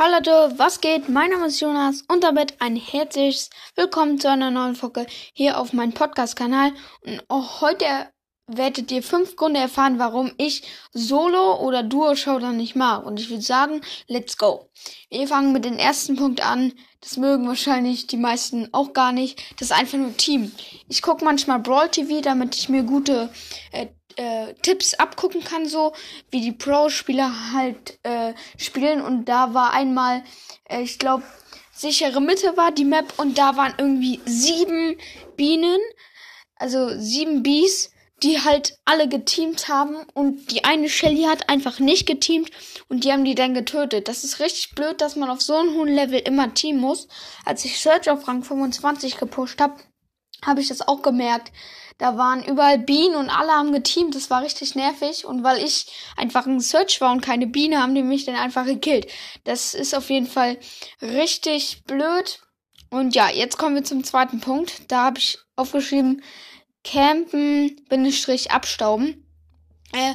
Hallo Leute, was geht? Mein Name ist Jonas und damit ein herzliches Willkommen zu einer neuen Folge hier auf meinem Podcast-Kanal. Und auch heute werdet ihr fünf Gründe erfahren, warum ich Solo- oder Duo-Showdown nicht mag. Und ich würde sagen, let's go. Wir fangen mit dem ersten Punkt an. Das mögen wahrscheinlich die meisten auch gar nicht. Das ist einfach nur Team. Ich gucke manchmal Brawl TV, damit ich mir gute äh, äh, Tipps abgucken kann, so wie die Pro-Spieler halt äh, spielen. Und da war einmal, äh, ich glaube, sichere Mitte war die Map und da waren irgendwie sieben Bienen, also sieben Bees, die halt alle geteamt haben und die eine Shelly hat einfach nicht geteamt und die haben die dann getötet. Das ist richtig blöd, dass man auf so einem hohen Level immer teamen muss. Als ich Search auf Rang 25 gepusht habe, habe ich das auch gemerkt, da waren überall Bienen und alle haben geteamt. Das war richtig nervig. Und weil ich einfach ein Search war und keine Biene, haben die mich dann einfach gekillt. Das ist auf jeden Fall richtig blöd. Und ja, jetzt kommen wir zum zweiten Punkt. Da habe ich aufgeschrieben, campen, Bindestrich, abstauben. Äh,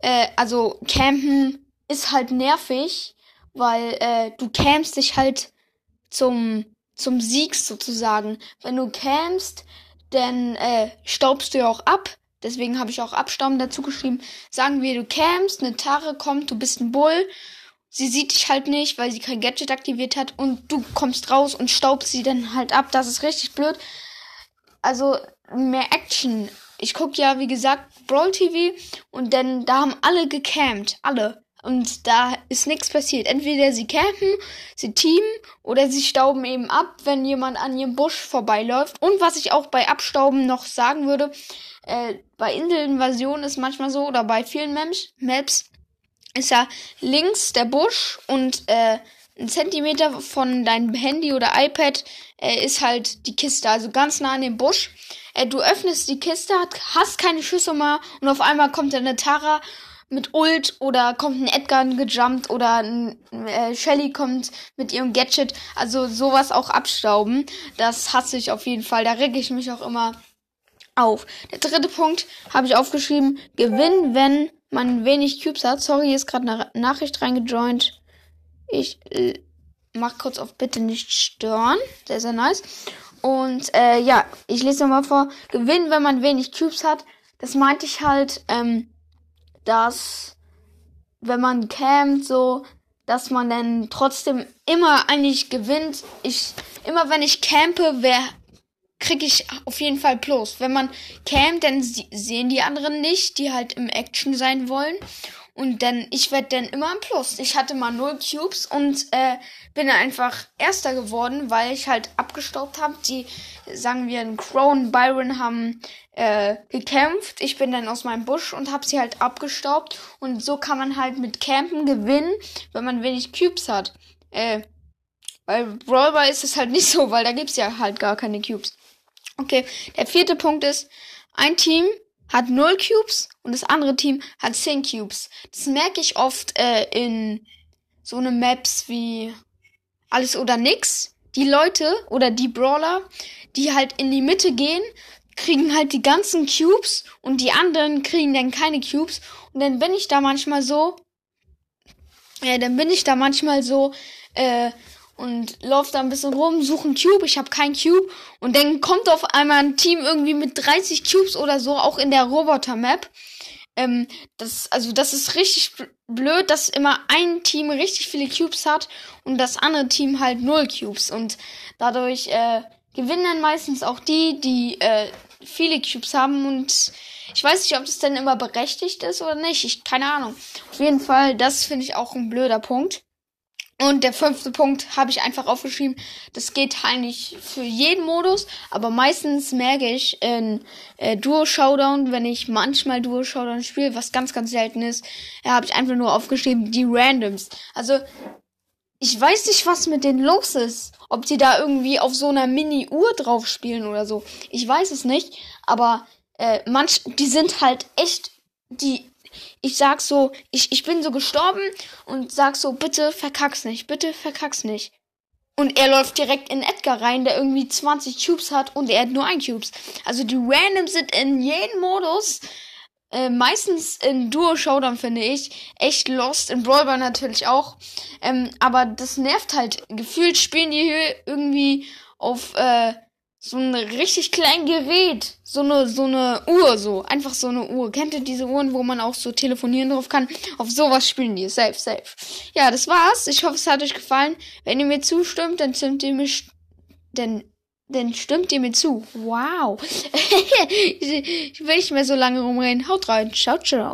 äh, also campen ist halt nervig, weil äh, du campst dich halt zum zum Sieg sozusagen. Wenn du campst, dann äh, staubst du ja auch ab. Deswegen habe ich auch Abstauben dazu geschrieben. Sagen wir, du campst, eine Tare kommt, du bist ein Bull. Sie sieht dich halt nicht, weil sie kein Gadget aktiviert hat und du kommst raus und staubst sie dann halt ab. Das ist richtig blöd. Also mehr Action. Ich guck ja, wie gesagt, Brawl TV und dann da haben alle gecampt. Alle. Und da ist nichts passiert. Entweder sie campen, sie teamen oder sie stauben eben ab, wenn jemand an ihrem Busch vorbeiläuft. Und was ich auch bei Abstauben noch sagen würde, äh, bei Inselinvasion ist manchmal so, oder bei vielen Maps, Maps ist ja links der Busch und äh, ein Zentimeter von deinem Handy oder iPad äh, ist halt die Kiste, also ganz nah an dem Busch. Äh, du öffnest die Kiste, hast keine Schüsse mehr und auf einmal kommt eine Tara mit Ult oder kommt ein Edgar gejumpt oder ein äh, Shelly kommt mit ihrem Gadget. Also sowas auch abstauben. Das hasse ich auf jeden Fall. Da reg ich mich auch immer auf. Der dritte Punkt habe ich aufgeschrieben. Gewinn, wenn man wenig Cubes hat. Sorry, hier ist gerade eine Nachricht reingejoint. Ich äh, mach kurz auf bitte nicht stören. Sehr, sehr nice. Und äh, ja, ich lese nochmal vor. Gewinn, wenn man wenig Cubes hat. Das meinte ich halt, ähm, dass wenn man campt, so, dass man dann trotzdem immer eigentlich gewinnt. Ich, immer wenn ich campe, wer, krieg ich auf jeden Fall Plus. Wenn man campt, dann sehen die anderen nicht, die halt im Action sein wollen. Und dann, ich werde dann immer ein Plus. Ich hatte mal null Cubes und äh, bin einfach Erster geworden, weil ich halt abgestaubt habe. Die, sagen wir, ein Crow und Byron haben äh, gekämpft. Ich bin dann aus meinem Busch und habe sie halt abgestaubt. Und so kann man halt mit Campen gewinnen, wenn man wenig Cubes hat. Äh, bei Brawlball ist es halt nicht so, weil da gibt's ja halt gar keine Cubes. Okay, der vierte Punkt ist, ein Team hat 0 Cubes und das andere Team hat 10 Cubes. Das merke ich oft äh, in so eine Maps wie alles oder nix. Die Leute oder die Brawler, die halt in die Mitte gehen, kriegen halt die ganzen Cubes und die anderen kriegen dann keine Cubes. Und dann bin ich da manchmal so, äh, dann bin ich da manchmal so, äh, und laufe da ein bisschen rum, suche einen Cube, ich habe keinen Cube und dann kommt auf einmal ein Team irgendwie mit 30 Cubes oder so, auch in der Roboter-Map. Ähm, das, also das ist richtig blöd, dass immer ein Team richtig viele Cubes hat und das andere Team halt null Cubes und dadurch äh, gewinnen dann meistens auch die, die äh, viele Cubes haben und ich weiß nicht, ob das denn immer berechtigt ist oder nicht. Ich keine Ahnung. Auf jeden Fall, das finde ich auch ein blöder Punkt. Und der fünfte Punkt habe ich einfach aufgeschrieben. Das geht eigentlich für jeden Modus, aber meistens merke ich in äh, Duo Showdown, wenn ich manchmal Duo Showdown spiele, was ganz, ganz selten ist, ja, habe ich einfach nur aufgeschrieben, die Randoms. Also, ich weiß nicht, was mit denen los ist. Ob die da irgendwie auf so einer Mini-Uhr drauf spielen oder so. Ich weiß es nicht, aber äh, manch, die sind halt echt, die ich sag so, ich, ich bin so gestorben und sag so, bitte verkack's nicht, bitte verkack's nicht. Und er läuft direkt in Edgar rein, der irgendwie 20 Cubes hat und er hat nur ein Cubes. Also die Random sind in jedem Modus äh, meistens in Duo Showdown finde ich echt lost, in Brawlball natürlich auch. Ähm, aber das nervt halt. Gefühlt spielen die hier irgendwie auf äh, so ein richtig kleines Gerät. So eine, so eine Uhr, so. Einfach so eine Uhr. Kennt ihr diese Uhren, wo man auch so telefonieren drauf kann? Auf sowas spielen die. Safe, safe. Ja, das war's. Ich hoffe, es hat euch gefallen. Wenn ihr mir zustimmt, dann stimmt ihr mir, denn dann stimmt ihr mir zu. Wow. ich will nicht mehr so lange rumreden. Haut rein. Ciao, ciao.